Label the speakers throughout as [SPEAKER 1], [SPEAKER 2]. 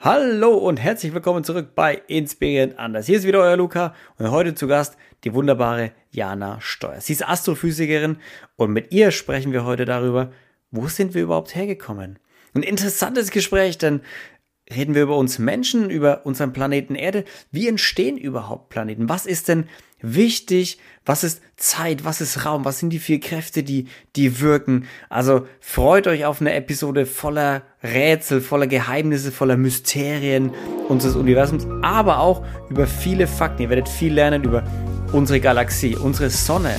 [SPEAKER 1] Hallo und herzlich willkommen zurück bei Inspirierend Anders. Hier ist wieder euer Luca und heute zu Gast die wunderbare Jana Steuer. Sie ist Astrophysikerin und mit ihr sprechen wir heute darüber, wo sind wir überhaupt hergekommen? Ein interessantes Gespräch, denn reden wir über uns Menschen, über unseren Planeten Erde. Wie entstehen überhaupt Planeten? Was ist denn wichtig? Was ist Zeit? Was ist Raum? Was sind die vier Kräfte, die, die wirken? Also freut euch auf eine Episode voller Rätsel, voller Geheimnisse, voller Mysterien unseres Universums, aber auch über viele Fakten. Ihr werdet viel lernen über unsere Galaxie, unsere Sonne,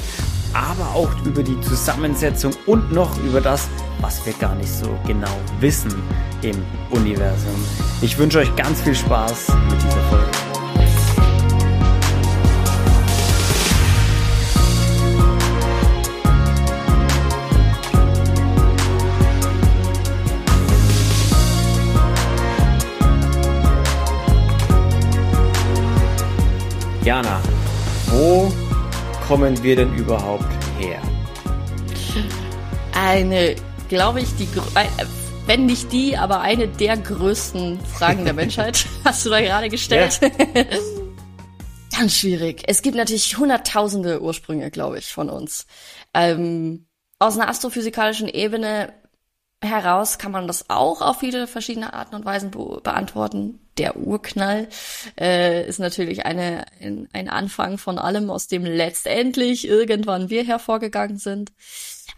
[SPEAKER 1] aber auch über die Zusammensetzung und noch über das, was wir gar nicht so genau wissen im Universum. Ich wünsche euch ganz viel Spaß mit dieser Folge. Jana, wo kommen wir denn überhaupt her?
[SPEAKER 2] Eine, glaube ich, die, äh, wenn nicht die, aber eine der größten Fragen der Menschheit, hast du da gerade gestellt. Ja. Ganz schwierig. Es gibt natürlich hunderttausende Ursprünge, glaube ich, von uns. Ähm, aus einer astrophysikalischen Ebene heraus kann man das auch auf viele verschiedene Arten und Weisen be beantworten. Der Urknall äh, ist natürlich eine, ein, ein Anfang von allem, aus dem letztendlich irgendwann wir hervorgegangen sind.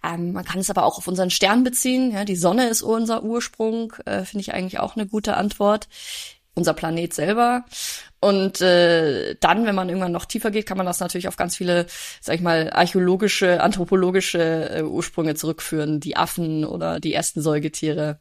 [SPEAKER 2] Ähm, man kann es aber auch auf unseren Stern beziehen. Ja, die Sonne ist unser Ursprung, äh, finde ich eigentlich auch eine gute Antwort. Unser Planet selber. Und äh, dann, wenn man irgendwann noch tiefer geht, kann man das natürlich auf ganz viele, sag ich mal, archäologische, anthropologische äh, Ursprünge zurückführen. Die Affen oder die ersten Säugetiere,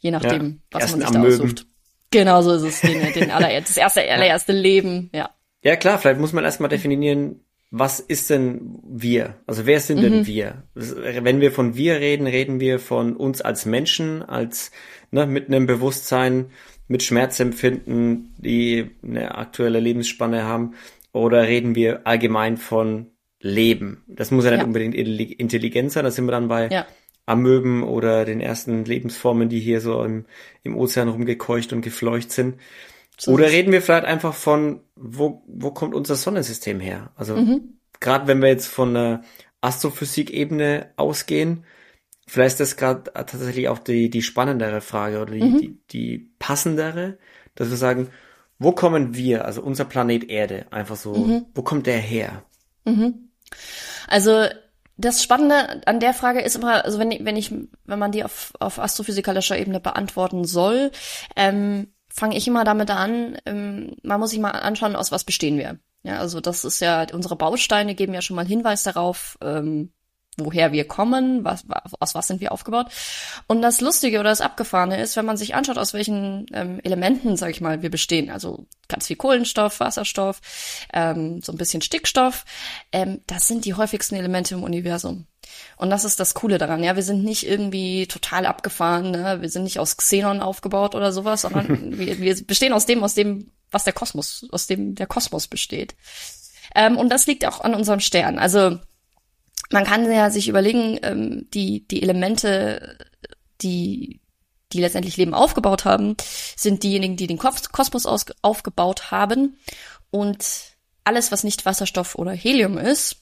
[SPEAKER 2] je nachdem, ja, was man sich da aussucht. Genau so ist es, den, den aller, das erste, allererste Leben, ja.
[SPEAKER 1] Ja klar, vielleicht muss man erstmal definieren, was ist denn wir? Also wer sind mhm. denn wir? Wenn wir von wir reden, reden wir von uns als Menschen, als ne, mit einem Bewusstsein, mit Schmerzempfinden, die eine aktuelle Lebensspanne haben? Oder reden wir allgemein von Leben? Das muss ja nicht ja. unbedingt Intelligenz sein, da sind wir dann bei ja. Amöben oder den ersten Lebensformen, die hier so im, im Ozean rumgekeucht und gefleucht sind. So oder reden wir vielleicht einfach von, wo, wo kommt unser Sonnensystem her? Also mhm. gerade wenn wir jetzt von einer Astrophysik-Ebene ausgehen, Vielleicht ist das gerade tatsächlich auch die, die spannendere Frage oder die, mhm. die, die passendere, dass wir sagen, wo kommen wir, also unser Planet Erde, einfach so, mhm. wo kommt der her?
[SPEAKER 2] Mhm. Also das Spannende an der Frage ist immer, also wenn, wenn ich, wenn man die auf, auf astrophysikalischer Ebene beantworten soll, ähm, fange ich immer damit an, ähm, man muss sich mal anschauen, aus was bestehen wir. Ja, also das ist ja, unsere Bausteine geben ja schon mal Hinweis darauf, ähm, woher wir kommen, was, aus was sind wir aufgebaut. Und das Lustige oder das Abgefahrene ist, wenn man sich anschaut, aus welchen ähm, Elementen, sag ich mal, wir bestehen. Also ganz viel Kohlenstoff, Wasserstoff, ähm, so ein bisschen Stickstoff. Ähm, das sind die häufigsten Elemente im Universum. Und das ist das Coole daran. Ja, wir sind nicht irgendwie total abgefahren. Ne? Wir sind nicht aus Xenon aufgebaut oder sowas, sondern wir, wir bestehen aus dem, aus dem, was der Kosmos, aus dem der Kosmos besteht. Ähm, und das liegt auch an unserem Stern. Also man kann ja sich überlegen, ähm, die, die Elemente, die, die letztendlich Leben aufgebaut haben, sind diejenigen, die den Kosmos aus, aufgebaut haben. Und alles, was nicht Wasserstoff oder Helium ist,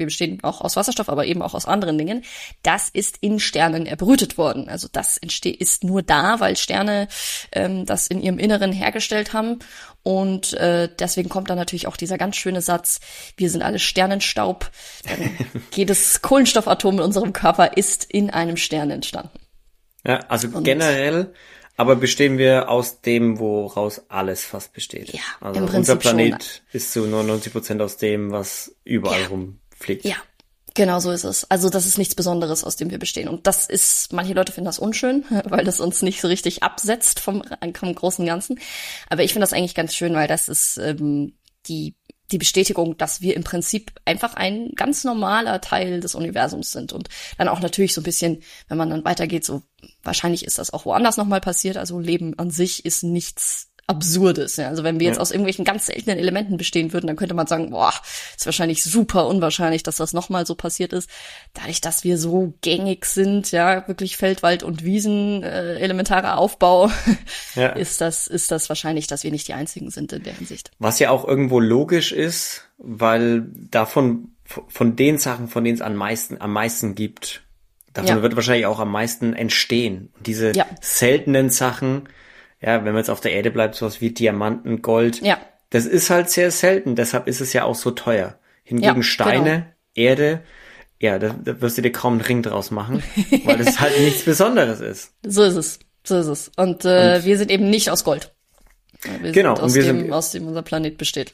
[SPEAKER 2] wir bestehen auch aus Wasserstoff, aber eben auch aus anderen Dingen, das ist in Sternen erbrütet worden. Also das entsteht, ist nur da, weil Sterne ähm, das in ihrem Inneren hergestellt haben. Und äh, deswegen kommt dann natürlich auch dieser ganz schöne Satz, wir sind alle Sternenstaub. Jedes Kohlenstoffatom in unserem Körper ist in einem Stern entstanden.
[SPEAKER 1] Ja, also Und generell aber bestehen wir aus dem, woraus alles fast besteht.
[SPEAKER 2] Ja,
[SPEAKER 1] also im Prinzip unser Planet schon. ist zu 99 Prozent aus dem, was überall ja. rum pflegt.
[SPEAKER 2] Ja, Genau so ist es. Also das ist nichts Besonderes, aus dem wir bestehen. Und das ist, manche Leute finden das unschön, weil das uns nicht so richtig absetzt vom, vom großen Ganzen. Aber ich finde das eigentlich ganz schön, weil das ist ähm, die, die Bestätigung, dass wir im Prinzip einfach ein ganz normaler Teil des Universums sind. Und dann auch natürlich so ein bisschen, wenn man dann weitergeht, so wahrscheinlich ist das auch woanders nochmal passiert. Also Leben an sich ist nichts Absurdes. Ja. Also wenn wir jetzt ja. aus irgendwelchen ganz seltenen Elementen bestehen würden, dann könnte man sagen, boah, ist wahrscheinlich super unwahrscheinlich, dass das nochmal so passiert ist. Dadurch, dass wir so gängig sind, ja, wirklich Feld, Wald und Wiesen, äh, elementarer Aufbau, ja. ist das, ist das wahrscheinlich, dass wir nicht die einzigen sind in der Hinsicht.
[SPEAKER 1] Was ja auch irgendwo logisch ist, weil davon, von den Sachen, von denen es am meisten, am meisten gibt, davon ja. wird wahrscheinlich auch am meisten entstehen. diese ja. seltenen Sachen, ja, wenn man jetzt auf der Erde bleibt, sowas wie Diamanten, Gold, ja. das ist halt sehr selten, deshalb ist es ja auch so teuer. Hingegen ja, Steine, genau. Erde, ja, da, da wirst du dir kaum einen Ring draus machen, weil es halt nichts Besonderes ist.
[SPEAKER 2] So ist es, so ist es. Und, äh, und wir sind eben nicht aus Gold. Wir genau, sind aus, und wir dem, sind, aus dem unser Planet besteht.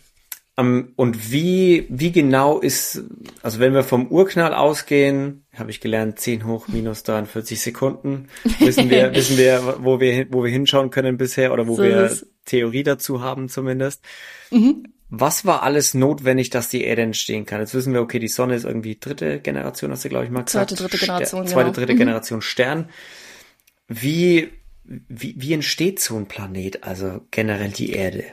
[SPEAKER 1] Um, ähm, und wie, wie genau ist, also wenn wir vom Urknall ausgehen, habe ich gelernt, 10 hoch minus 43 Sekunden, wissen wir, wissen wir, wo wir, wo wir hinschauen können bisher oder wo so wir Theorie dazu haben zumindest. Mhm. Was war alles notwendig, dass die Erde entstehen kann? Jetzt wissen wir, okay, die Sonne ist irgendwie dritte Generation, hast du, glaube ich, mal gesagt.
[SPEAKER 2] Zweite, dritte Generation,
[SPEAKER 1] Ster Zweite, dritte genau. Generation Stern. Wie, wie, wie entsteht so ein Planet, also generell die Erde?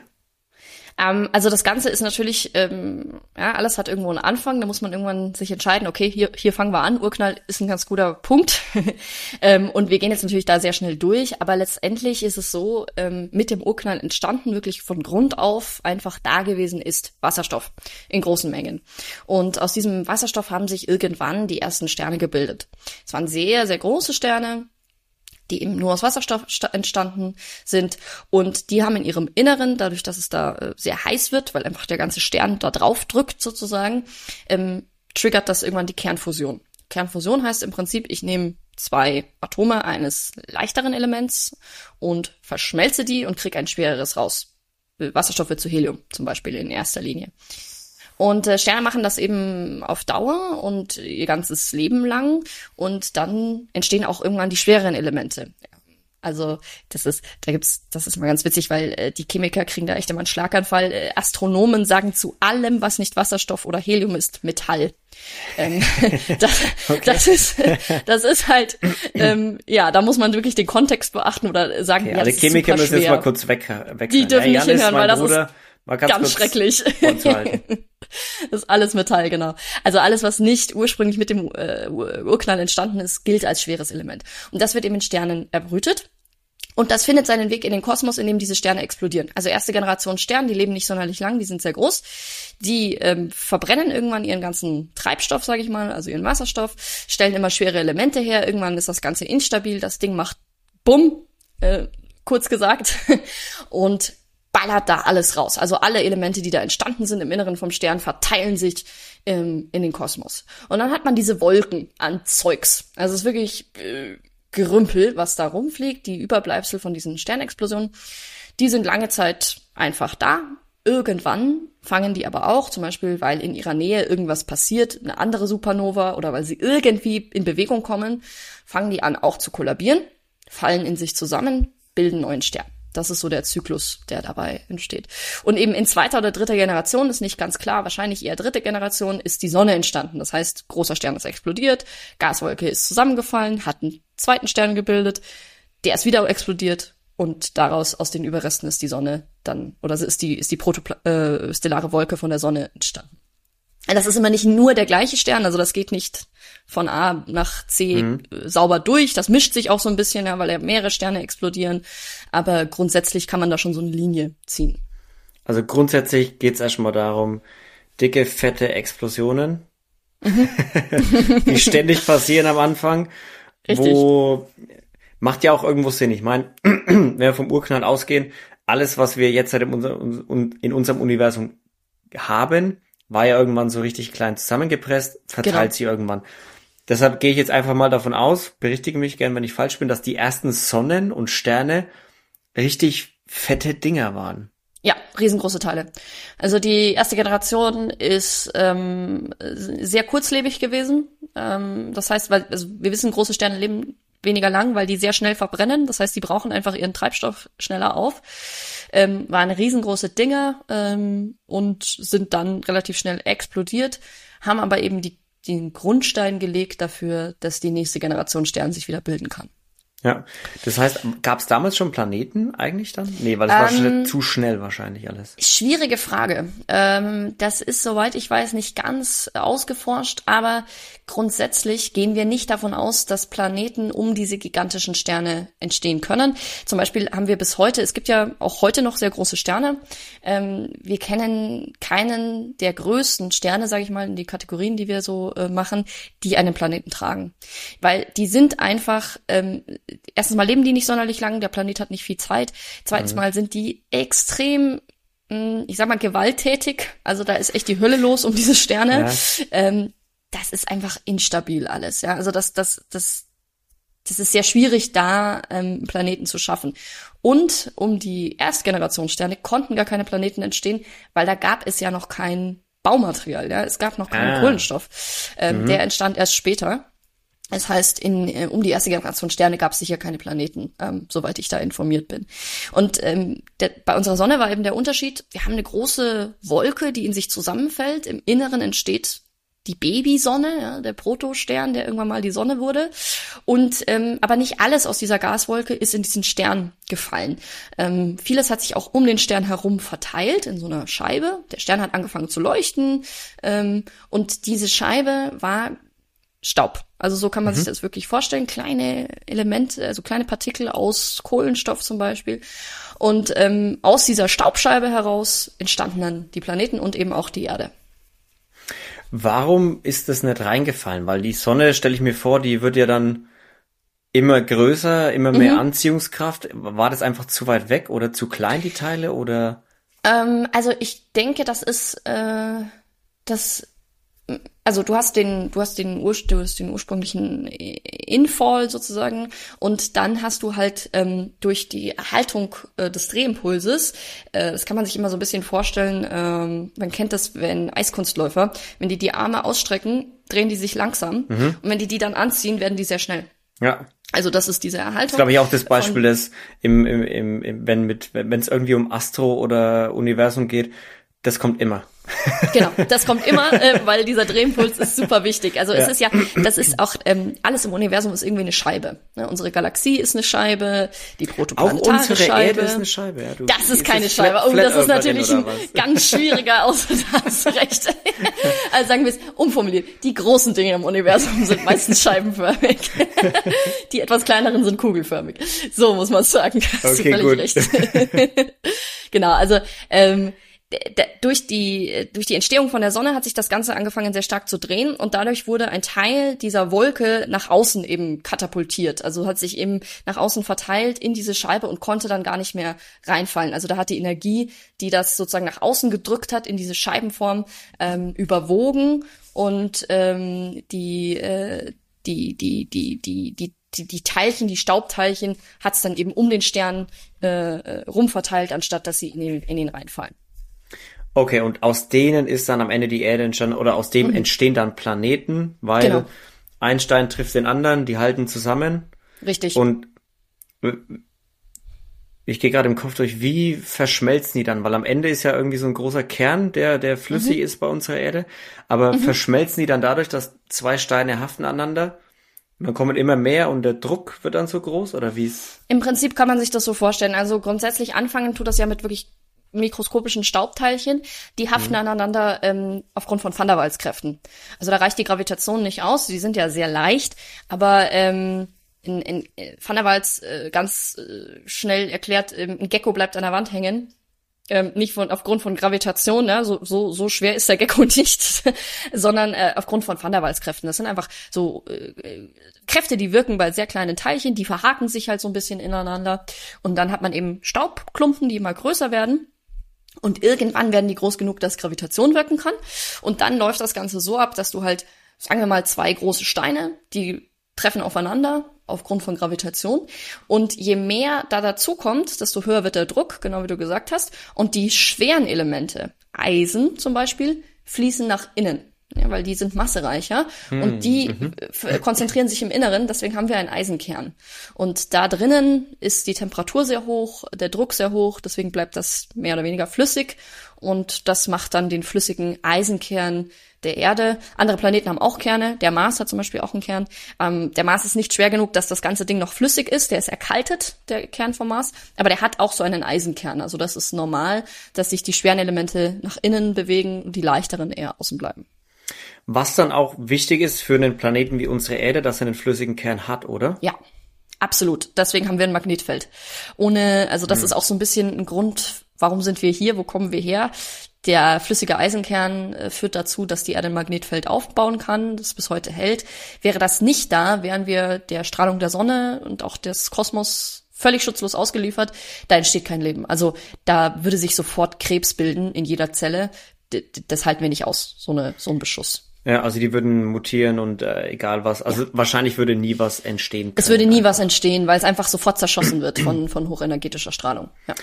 [SPEAKER 2] Ähm, also das Ganze ist natürlich, ähm, ja, alles hat irgendwo einen Anfang, da muss man irgendwann sich entscheiden, okay, hier, hier fangen wir an, Urknall ist ein ganz guter Punkt. ähm, und wir gehen jetzt natürlich da sehr schnell durch, aber letztendlich ist es so, ähm, mit dem Urknall entstanden, wirklich von Grund auf einfach da gewesen ist Wasserstoff in großen Mengen. Und aus diesem Wasserstoff haben sich irgendwann die ersten Sterne gebildet. Es waren sehr, sehr große Sterne, die eben nur aus Wasserstoff entstanden sind. Und die haben in ihrem Inneren, dadurch, dass es da äh, sehr heiß wird, weil einfach der ganze Stern da drauf drückt sozusagen, ähm, triggert das irgendwann die Kernfusion. Kernfusion heißt im Prinzip, ich nehme zwei Atome eines leichteren Elements und verschmelze die und kriege ein schwereres raus. Wasserstoff wird zu Helium zum Beispiel in erster Linie. Und äh, Sterne machen das eben auf Dauer und ihr ganzes Leben lang. Und dann entstehen auch irgendwann die schwereren Elemente. Also das ist, da gibt's, das ist mal ganz witzig, weil äh, die Chemiker kriegen da echt immer einen Schlaganfall. Äh, Astronomen sagen zu allem, was nicht Wasserstoff oder Helium ist, Metall. Ähm, das, okay. das ist, das ist halt, ähm, ja, da muss man wirklich den Kontext beachten oder sagen, okay,
[SPEAKER 1] ja, alle Chemiker müssen jetzt mal kurz weg, weg
[SPEAKER 2] Die dürfen ja, nicht hinhören, weil das Bruder. ist ganz, ganz schrecklich. das ist alles Metall, genau. Also alles, was nicht ursprünglich mit dem äh, Urknall entstanden ist, gilt als schweres Element. Und das wird eben in Sternen erbrütet. Und das findet seinen Weg in den Kosmos, in dem diese Sterne explodieren. Also erste Generation Sterne, die leben nicht sonderlich lang, die sind sehr groß. Die ähm, verbrennen irgendwann ihren ganzen Treibstoff, sage ich mal, also ihren Wasserstoff, stellen immer schwere Elemente her. Irgendwann ist das Ganze instabil, das Ding macht Bumm, äh, kurz gesagt. Und ballert da alles raus. Also alle Elemente, die da entstanden sind im Inneren vom Stern, verteilen sich ähm, in den Kosmos. Und dann hat man diese Wolken an Zeugs. Also es ist wirklich äh, Gerümpel, was da rumfliegt, die Überbleibsel von diesen Sternexplosionen. Die sind lange Zeit einfach da. Irgendwann fangen die aber auch, zum Beispiel, weil in ihrer Nähe irgendwas passiert, eine andere Supernova oder weil sie irgendwie in Bewegung kommen, fangen die an auch zu kollabieren, fallen in sich zusammen, bilden neuen Stern. Das ist so der Zyklus, der dabei entsteht. Und eben in zweiter oder dritter Generation ist nicht ganz klar, wahrscheinlich eher dritte Generation ist die Sonne entstanden. Das heißt, großer Stern ist explodiert, Gaswolke ist zusammengefallen, hat einen zweiten Stern gebildet, der ist wieder explodiert und daraus aus den Überresten ist die Sonne dann oder ist die ist die protostellare äh, Wolke von der Sonne entstanden. Das ist immer nicht nur der gleiche Stern, also das geht nicht von A nach C mhm. sauber durch. Das mischt sich auch so ein bisschen, ja, weil ja mehrere Sterne explodieren. Aber grundsätzlich kann man da schon so eine Linie ziehen.
[SPEAKER 1] Also grundsätzlich geht's erstmal darum, dicke, fette Explosionen, mhm. die ständig passieren am Anfang. Richtig. Wo macht ja auch irgendwo Sinn. Ich meine, wenn wir vom Urknall ausgehen, alles, was wir jetzt halt in unserem Universum haben, war ja irgendwann so richtig klein zusammengepresst, verteilt genau. sie irgendwann. Deshalb gehe ich jetzt einfach mal davon aus, berichtige mich gern, wenn ich falsch bin, dass die ersten Sonnen und Sterne richtig fette Dinger waren.
[SPEAKER 2] Ja, riesengroße Teile. Also die erste Generation ist ähm, sehr kurzlebig gewesen. Ähm, das heißt, weil also wir wissen, große Sterne leben weniger lang, weil die sehr schnell verbrennen. Das heißt, die brauchen einfach ihren Treibstoff schneller auf. Ähm, waren riesengroße Dinge ähm, und sind dann relativ schnell explodiert, haben aber eben die, den Grundstein gelegt dafür, dass die nächste Generation Stern sich wieder bilden kann.
[SPEAKER 1] Ja, das heißt, gab es damals schon Planeten eigentlich dann? Nee, weil das ähm, war zu schnell wahrscheinlich alles.
[SPEAKER 2] Schwierige Frage. Ähm, das ist, soweit ich weiß, nicht ganz ausgeforscht, aber grundsätzlich gehen wir nicht davon aus, dass Planeten um diese gigantischen Sterne entstehen können. Zum Beispiel haben wir bis heute, es gibt ja auch heute noch sehr große Sterne. Ähm, wir kennen keinen der größten Sterne, sage ich mal, in die Kategorien, die wir so äh, machen, die einen Planeten tragen. Weil die sind einfach ähm, erstens mal leben die nicht sonderlich lang, der Planet hat nicht viel Zeit. Zweitens mhm. mal sind die extrem hm, ich sag mal, gewalttätig. Also da ist echt die Hölle los um diese Sterne. Ja. Ähm, das ist einfach instabil alles. Ja, also das, das, das, das ist sehr schwierig, da ähm, Planeten zu schaffen. Und um die Erstgenerationssterne konnten gar keine Planeten entstehen, weil da gab es ja noch kein Baumaterial. Ja, es gab noch keinen ah. Kohlenstoff. Ähm, mhm. Der entstand erst später. Das heißt, in, äh, um die erste Generation Sterne gab es sicher keine Planeten, ähm, soweit ich da informiert bin. Und ähm, der, bei unserer Sonne war eben der Unterschied, wir haben eine große Wolke, die in sich zusammenfällt. Im Inneren entsteht die Babysonne, ja, der Protostern, der irgendwann mal die Sonne wurde. Und ähm, aber nicht alles aus dieser Gaswolke ist in diesen Stern gefallen. Ähm, vieles hat sich auch um den Stern herum verteilt in so einer Scheibe. Der Stern hat angefangen zu leuchten ähm, und diese Scheibe war Staub. Also so kann man mhm. sich das wirklich vorstellen. Kleine Elemente, also kleine Partikel aus Kohlenstoff zum Beispiel. Und ähm, aus dieser Staubscheibe heraus entstanden dann die Planeten und eben auch die Erde.
[SPEAKER 1] Warum ist das nicht reingefallen? Weil die Sonne, stelle ich mir vor, die wird ja dann immer größer, immer mehr mhm. Anziehungskraft. War das einfach zu weit weg oder zu klein, die Teile, oder?
[SPEAKER 2] Ähm, also ich denke, das ist, äh, das also du hast den, du hast den, Ur, du hast den ursprünglichen Infall sozusagen und dann hast du halt ähm, durch die Erhaltung äh, des Drehimpulses, äh, das kann man sich immer so ein bisschen vorstellen, ähm, man kennt das, wenn Eiskunstläufer, wenn die die Arme ausstrecken, drehen die sich langsam mhm. und wenn die die dann anziehen, werden die sehr schnell.
[SPEAKER 1] Ja.
[SPEAKER 2] Also das ist diese Erhaltung. Das
[SPEAKER 1] glaube ich auch das Beispiel, dass im, im, im, im wenn mit wenn es irgendwie um Astro oder Universum geht, das kommt immer.
[SPEAKER 2] Genau, das kommt immer, äh, weil dieser Drehimpuls ist super wichtig. Also ja. es ist ja, das ist auch, ähm, alles im Universum ist irgendwie eine Scheibe. Ne? Unsere Galaxie ist eine Scheibe, die protoplanetare
[SPEAKER 1] auch unsere
[SPEAKER 2] Scheibe.
[SPEAKER 1] Erde ist eine Scheibe. Ja,
[SPEAKER 2] du, das ist keine ist Scheibe. oh, das ist natürlich ein ganz schwieriger Ausdruck, hast recht. also sagen wir es umformuliert. Die großen Dinge im Universum sind meistens scheibenförmig. die etwas kleineren sind kugelförmig. So muss man sagen. Hast okay, du völlig gut. recht. genau, also ähm, durch die, durch die Entstehung von der Sonne hat sich das Ganze angefangen sehr stark zu drehen und dadurch wurde ein Teil dieser Wolke nach außen eben katapultiert. Also hat sich eben nach außen verteilt in diese Scheibe und konnte dann gar nicht mehr reinfallen. Also da hat die Energie, die das sozusagen nach außen gedrückt hat in diese Scheibenform, ähm, überwogen und ähm, die, äh, die, die, die, die, die die, die Teilchen, die Staubteilchen, hat es dann eben um den Stern äh, äh rumverteilt, anstatt dass sie in den, in den reinfallen.
[SPEAKER 1] Okay, und aus denen ist dann am Ende die Erde entstanden, oder aus dem mhm. entstehen dann Planeten, weil genau. ein Stein trifft den anderen, die halten zusammen.
[SPEAKER 2] Richtig.
[SPEAKER 1] Und ich gehe gerade im Kopf durch, wie verschmelzen die dann? Weil am Ende ist ja irgendwie so ein großer Kern, der, der flüssig mhm. ist bei unserer Erde. Aber mhm. verschmelzen die dann dadurch, dass zwei Steine haften aneinander? Und dann kommen immer mehr und der Druck wird dann so groß oder wie?
[SPEAKER 2] Im Prinzip kann man sich das so vorstellen. Also grundsätzlich anfangen tut das ja mit wirklich mikroskopischen Staubteilchen, die haften mhm. aneinander ähm, aufgrund von Van der Waals Kräften. Also da reicht die Gravitation nicht aus, die sind ja sehr leicht, aber ähm, in, in äh, Van der Waals äh, ganz äh, schnell erklärt, ähm, ein Gecko bleibt an der Wand hängen. Ähm, nicht von aufgrund von Gravitation, ne? so, so, so schwer ist der Gecko nicht, sondern äh, aufgrund von Van der Waals Kräften. Das sind einfach so äh, Kräfte, die wirken bei sehr kleinen Teilchen, die verhaken sich halt so ein bisschen ineinander. Und dann hat man eben Staubklumpen, die immer größer werden. Und irgendwann werden die groß genug, dass Gravitation wirken kann. Und dann läuft das Ganze so ab, dass du halt, sagen wir mal, zwei große Steine, die treffen aufeinander aufgrund von Gravitation. Und je mehr da dazu kommt, desto höher wird der Druck, genau wie du gesagt hast. Und die schweren Elemente, Eisen zum Beispiel, fließen nach innen. Ja, weil die sind massereicher hm, und die mhm. konzentrieren sich im Inneren, deswegen haben wir einen Eisenkern. Und da drinnen ist die Temperatur sehr hoch, der Druck sehr hoch, deswegen bleibt das mehr oder weniger flüssig und das macht dann den flüssigen Eisenkern der Erde. Andere Planeten haben auch Kerne. Der Mars hat zum Beispiel auch einen Kern. Ähm, der Mars ist nicht schwer genug, dass das ganze Ding noch flüssig ist. Der ist erkaltet, der Kern vom Mars. Aber der hat auch so einen Eisenkern. Also das ist normal, dass sich die schweren Elemente nach innen bewegen und die leichteren eher außen bleiben.
[SPEAKER 1] Was dann auch wichtig ist für einen Planeten wie unsere Erde, dass er einen flüssigen Kern hat, oder?
[SPEAKER 2] Ja, absolut. Deswegen haben wir ein Magnetfeld. Ohne, also das hm. ist auch so ein bisschen ein Grund, warum sind wir hier, wo kommen wir her? Der flüssige Eisenkern äh, führt dazu, dass die Erde ein Magnetfeld aufbauen kann, das bis heute hält. Wäre das nicht da, wären wir der Strahlung der Sonne und auch des Kosmos völlig schutzlos ausgeliefert. Da entsteht kein Leben. Also da würde sich sofort Krebs bilden in jeder Zelle. Das halten wir nicht aus, so, eine, so ein Beschuss.
[SPEAKER 1] Ja, also die würden mutieren und äh, egal was. Also ja. wahrscheinlich würde nie was entstehen. Können.
[SPEAKER 2] Es würde nie was entstehen, weil es einfach sofort zerschossen wird von, von hochenergetischer Strahlung. Ja.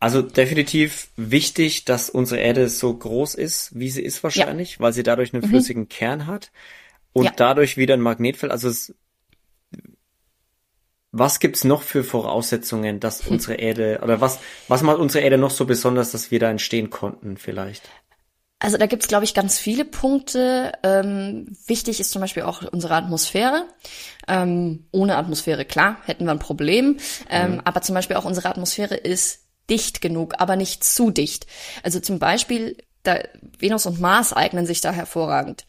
[SPEAKER 1] Also definitiv wichtig, dass unsere Erde so groß ist, wie sie ist wahrscheinlich, ja. weil sie dadurch einen mhm. flüssigen mhm. Kern hat und ja. dadurch wieder ein Magnetfeld. Also es, was gibt's noch für Voraussetzungen, dass unsere Erde oder was was macht unsere Erde noch so besonders, dass wir da entstehen konnten vielleicht?
[SPEAKER 2] Also da gibt's, glaube ich, ganz viele Punkte. Ähm, wichtig ist zum Beispiel auch unsere Atmosphäre. Ähm, ohne Atmosphäre, klar, hätten wir ein Problem. Ähm, mhm. Aber zum Beispiel auch unsere Atmosphäre ist dicht genug, aber nicht zu dicht. Also zum Beispiel, da, Venus und Mars eignen sich da hervorragend.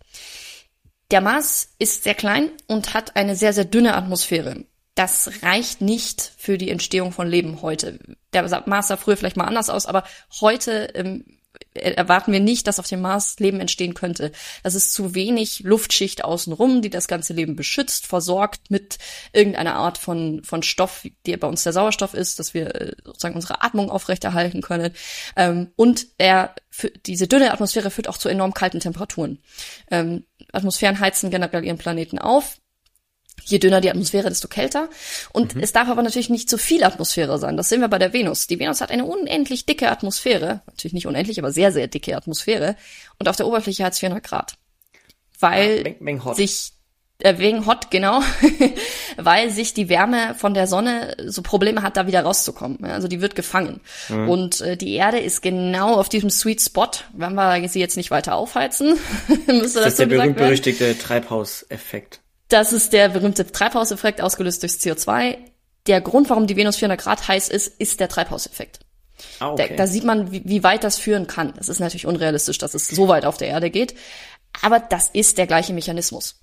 [SPEAKER 2] Der Mars ist sehr klein und hat eine sehr, sehr dünne Atmosphäre. Das reicht nicht für die Entstehung von Leben heute. Der Mars sah früher vielleicht mal anders aus, aber heute ähm, erwarten wir nicht, dass auf dem Mars Leben entstehen könnte. Das ist zu wenig Luftschicht außenrum, die das ganze Leben beschützt, versorgt mit irgendeiner Art von, von Stoff, die bei uns der Sauerstoff ist, dass wir äh, sozusagen unsere Atmung aufrechterhalten können. Ähm, und er, diese dünne Atmosphäre führt auch zu enorm kalten Temperaturen. Ähm, Atmosphären heizen generell ihren Planeten auf. Je dünner die Atmosphäre, desto kälter. Und mhm. es darf aber natürlich nicht zu viel Atmosphäre sein. Das sehen wir bei der Venus. Die Venus hat eine unendlich dicke Atmosphäre. Natürlich nicht unendlich, aber sehr, sehr dicke Atmosphäre. Und auf der Oberfläche hat es 400 Grad. Weil ja, hot. sich, äh, wegen hot, genau, weil sich die Wärme von der Sonne so Probleme hat, da wieder rauszukommen. Also die wird gefangen. Mhm. Und äh, die Erde ist genau auf diesem Sweet Spot. Wenn wir sie jetzt nicht weiter aufheizen,
[SPEAKER 1] müsste das, das ist der berühmt-berüchtigte Treibhauseffekt.
[SPEAKER 2] Das ist der berühmte Treibhauseffekt, ausgelöst durchs CO2. Der Grund, warum die Venus 400 Grad heiß ist, ist der Treibhauseffekt. Ah, okay. da, da sieht man, wie, wie weit das führen kann. Es ist natürlich unrealistisch, dass es so weit auf der Erde geht. Aber das ist der gleiche Mechanismus.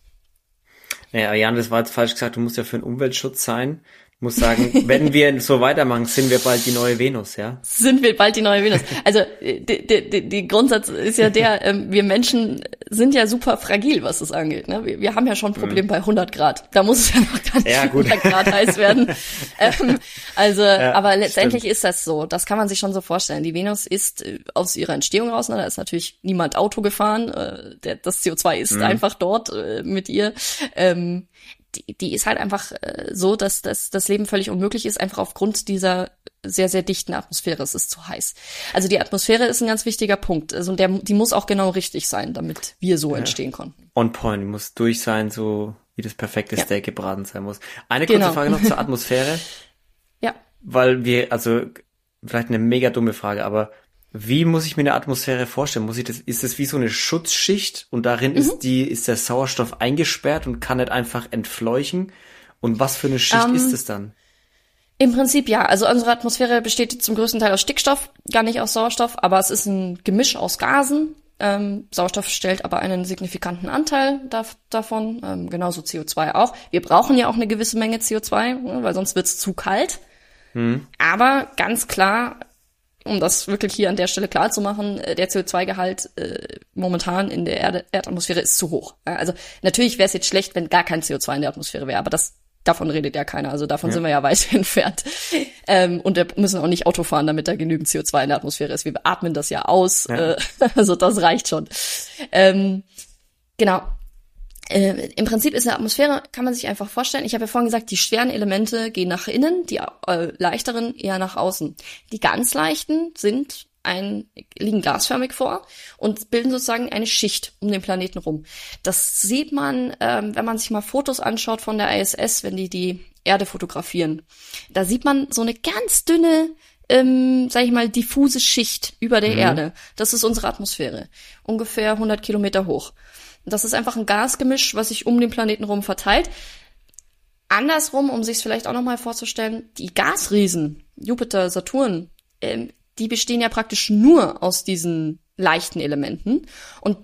[SPEAKER 1] Ja, Jan, das war jetzt falsch gesagt. Du musst ja für den Umweltschutz sein muss sagen, wenn wir so weitermachen, sind wir bald die neue Venus, ja?
[SPEAKER 2] Sind wir bald die neue Venus. Also die, die Grundsatz ist ja der, ähm, wir Menschen sind ja super fragil, was das angeht. Ne? Wir, wir haben ja schon ein Problem mhm. bei 100 Grad. Da muss es ja noch gar nicht ja, 100 Grad heiß werden. ähm, also, ja, aber letztendlich stimmt. ist das so. Das kann man sich schon so vorstellen. Die Venus ist äh, aus ihrer Entstehung raus, ne? da ist natürlich niemand Auto gefahren. Äh, der, das CO2 ist mhm. einfach dort äh, mit ihr. Ähm, die, die ist halt einfach äh, so, dass, dass das Leben völlig unmöglich ist, einfach aufgrund dieser sehr, sehr dichten Atmosphäre. Es ist zu heiß. Also die Atmosphäre ist ein ganz wichtiger Punkt. Also der, die muss auch genau richtig sein, damit wir so ja. entstehen konnten.
[SPEAKER 1] On point, muss durch sein, so wie das perfekte ja. Steak gebraten sein muss. Eine kurze genau. Frage noch zur Atmosphäre.
[SPEAKER 2] ja.
[SPEAKER 1] Weil wir, also vielleicht eine mega dumme Frage, aber wie muss ich mir eine Atmosphäre vorstellen? Muss ich das, ist das wie so eine Schutzschicht und darin mhm. ist die, ist der Sauerstoff eingesperrt und kann nicht einfach entfleuchen? Und was für eine Schicht um, ähm, ist es dann?
[SPEAKER 2] Im Prinzip ja. Also unsere Atmosphäre besteht zum größten Teil aus Stickstoff, gar nicht aus Sauerstoff, aber es ist ein Gemisch aus Gasen. Ähm, Sauerstoff stellt aber einen signifikanten Anteil da, davon, ähm, genauso CO2 auch. Wir brauchen ja auch eine gewisse Menge CO2, ne, weil sonst wird's zu kalt. Hm. Aber ganz klar, um das wirklich hier an der Stelle klar zu machen, äh, der CO2-Gehalt äh, momentan in der Erde Erdatmosphäre ist zu hoch. Also natürlich wäre es jetzt schlecht, wenn gar kein CO2 in der Atmosphäre wäre, aber das davon redet ja keiner. Also davon ja. sind wir ja weit entfernt. Ähm, und wir müssen auch nicht Auto fahren, damit da genügend CO2 in der Atmosphäre ist. Wir atmen das ja aus. Ja. Äh, also das reicht schon. Ähm, genau. Äh, Im Prinzip ist eine Atmosphäre, kann man sich einfach vorstellen. Ich habe ja vorhin gesagt, die schweren Elemente gehen nach innen, die äh, leichteren eher nach außen. Die ganz leichten sind ein, liegen gasförmig vor und bilden sozusagen eine Schicht um den Planeten rum. Das sieht man, ähm, wenn man sich mal Fotos anschaut von der ISS, wenn die die Erde fotografieren. Da sieht man so eine ganz dünne, ähm, sag ich mal, diffuse Schicht über der mhm. Erde. Das ist unsere Atmosphäre. Ungefähr 100 Kilometer hoch. Das ist einfach ein Gasgemisch, was sich um den Planeten rum verteilt. Andersrum, um sich es vielleicht auch nochmal vorzustellen, die Gasriesen, Jupiter, Saturn, ähm, die bestehen ja praktisch nur aus diesen leichten Elementen. Und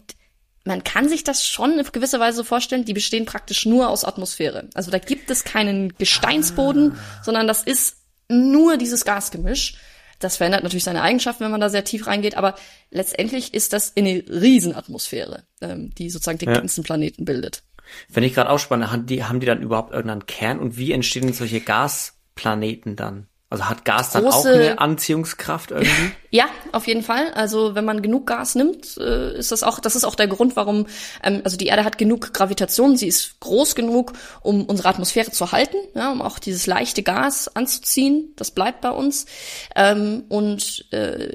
[SPEAKER 2] man kann sich das schon auf gewisse Weise vorstellen, die bestehen praktisch nur aus Atmosphäre. Also da gibt es keinen Gesteinsboden, ah. sondern das ist nur dieses Gasgemisch. Das verändert natürlich seine Eigenschaften, wenn man da sehr tief reingeht, aber letztendlich ist das eine Riesenatmosphäre, ähm, die sozusagen den ja. ganzen Planeten bildet.
[SPEAKER 1] Finde ich gerade auch spannend. Haben die, haben die dann überhaupt irgendeinen Kern und wie entstehen solche Gasplaneten dann? Also hat Gas dann Große, auch eine Anziehungskraft irgendwie?
[SPEAKER 2] Ja, auf jeden Fall. Also wenn man genug Gas nimmt, äh, ist das auch, das ist auch der Grund, warum, ähm, also die Erde hat genug Gravitation, sie ist groß genug, um unsere Atmosphäre zu halten, ja, um auch dieses leichte Gas anzuziehen. Das bleibt bei uns. Ähm, und äh,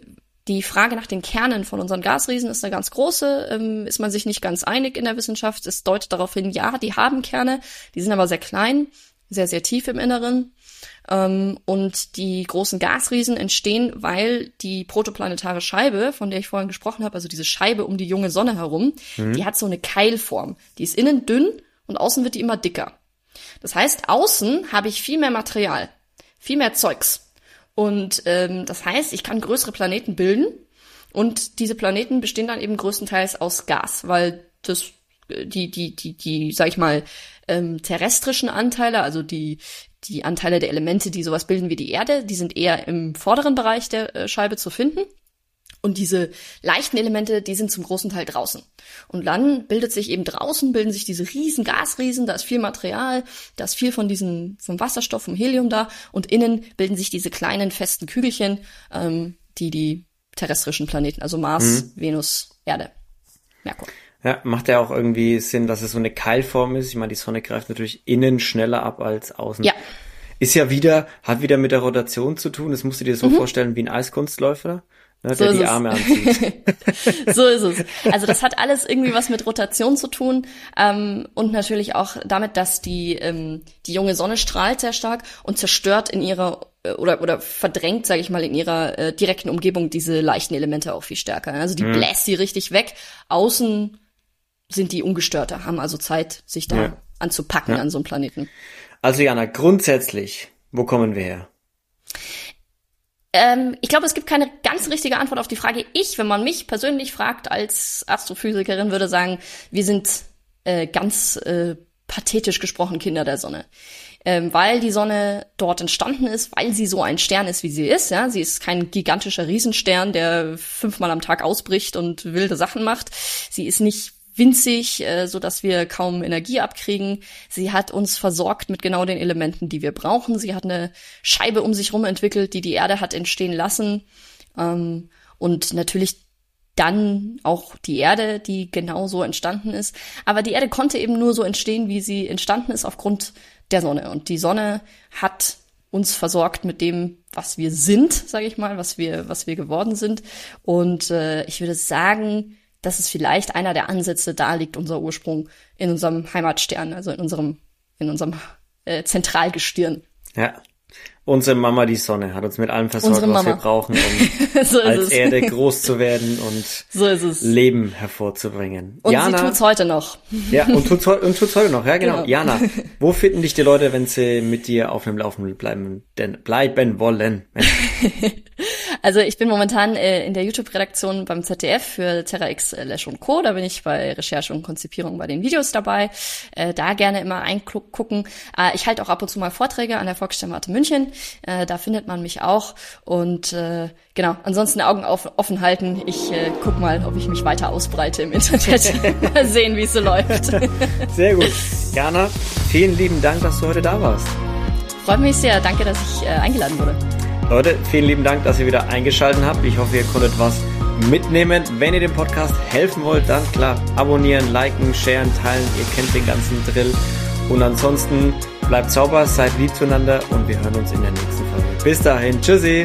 [SPEAKER 2] die Frage nach den Kernen von unseren Gasriesen ist eine ganz große, ähm, ist man sich nicht ganz einig in der Wissenschaft. Es deutet darauf hin, ja, die haben Kerne, die sind aber sehr klein, sehr, sehr tief im Inneren. Ähm, und die großen Gasriesen entstehen, weil die protoplanetare Scheibe, von der ich vorhin gesprochen habe, also diese Scheibe um die junge Sonne herum, mhm. die hat so eine Keilform. Die ist innen dünn und außen wird die immer dicker. Das heißt, außen habe ich viel mehr Material, viel mehr Zeugs. Und ähm, das heißt, ich kann größere Planeten bilden und diese Planeten bestehen dann eben größtenteils aus Gas, weil das äh, die die die die sag ich mal ähm, terrestrischen Anteile, also die die Anteile der Elemente, die sowas bilden wie die Erde, die sind eher im vorderen Bereich der äh, Scheibe zu finden. Und diese leichten Elemente, die sind zum großen Teil draußen. Und dann bildet sich eben draußen, bilden sich diese riesen Gasriesen, da ist viel Material, da ist viel von diesem, vom Wasserstoff, vom Helium da. Und innen bilden sich diese kleinen festen Kügelchen, ähm, die die terrestrischen Planeten, also Mars, mhm. Venus, Erde, Merkur.
[SPEAKER 1] Ja, macht ja auch irgendwie Sinn, dass es so eine Keilform ist. Ich meine, die Sonne greift natürlich innen schneller ab als außen. Ja. Ist ja wieder, hat wieder mit der Rotation zu tun. Das musst du dir so mhm. vorstellen wie ein Eiskunstläufer ne, so der die Arme anzieht.
[SPEAKER 2] so ist es. Also das hat alles irgendwie was mit Rotation zu tun ähm, und natürlich auch damit, dass die ähm, die junge Sonne strahlt sehr stark und zerstört in ihrer äh, oder oder verdrängt, sage ich mal, in ihrer äh, direkten Umgebung diese leichten Elemente auch viel stärker. Also die mhm. bläst sie richtig weg. Außen sind die ungestörter, haben also Zeit, sich da ja. anzupacken ja. an so einem Planeten.
[SPEAKER 1] Also Jana, grundsätzlich, wo kommen wir her?
[SPEAKER 2] Ähm, ich glaube, es gibt keine ganz richtige Antwort auf die Frage. Ich, wenn man mich persönlich fragt als Astrophysikerin, würde sagen, wir sind äh, ganz äh, pathetisch gesprochen Kinder der Sonne. Ähm, weil die Sonne dort entstanden ist, weil sie so ein Stern ist, wie sie ist. Ja, sie ist kein gigantischer Riesenstern, der fünfmal am Tag ausbricht und wilde Sachen macht. Sie ist nicht winzig, äh, so dass wir kaum Energie abkriegen. Sie hat uns versorgt mit genau den Elementen, die wir brauchen. Sie hat eine Scheibe um sich rum entwickelt, die die Erde hat entstehen lassen. Ähm, und natürlich dann auch die Erde, die genauso entstanden ist. Aber die Erde konnte eben nur so entstehen, wie sie entstanden ist, aufgrund der Sonne. Und die Sonne hat uns versorgt mit dem, was wir sind, sage ich mal, was wir, was wir geworden sind. Und äh, ich würde sagen, dass es vielleicht einer der Ansätze da liegt, unser Ursprung in unserem Heimatstern, also in unserem, in unserem äh, Zentralgestirn.
[SPEAKER 1] Ja. Unsere Mama, die Sonne, hat uns mit allem versorgt, was wir brauchen, um so als Erde groß zu werden und
[SPEAKER 2] so
[SPEAKER 1] Leben hervorzubringen.
[SPEAKER 2] Und Jana, sie tut's heute noch.
[SPEAKER 1] Ja, und tut's, und tut's heute noch, ja genau. genau. Jana, wo finden dich die Leute, wenn sie mit dir auf dem Laufenden bleiben, denn bleiben wollen?
[SPEAKER 2] Also ich bin momentan äh, in der YouTube-Redaktion beim ZDF für Terra X äh, Lash und Co. Da bin ich bei Recherche und Konzipierung bei den Videos dabei. Äh, da gerne immer eingucken. Äh, ich halte auch ab und zu mal Vorträge an der Volkssternwarte München. Äh, da findet man mich auch. Und äh, genau, ansonsten Augen auf, offen halten. Ich äh, guck mal, ob ich mich weiter ausbreite im Internet. mal sehen, wie es so läuft.
[SPEAKER 1] Sehr gut. Jana, vielen lieben Dank, dass du heute da warst.
[SPEAKER 2] Freut mich sehr. Danke, dass ich äh, eingeladen wurde.
[SPEAKER 1] Leute, vielen lieben Dank, dass ihr wieder eingeschaltet habt. Ich hoffe, ihr konntet was mitnehmen. Wenn ihr dem Podcast helfen wollt, dann klar, abonnieren, liken, sharen, teilen. Ihr kennt den ganzen Drill. Und ansonsten bleibt sauber, seid lieb zueinander und wir hören uns in der nächsten Folge. Bis dahin, tschüssi!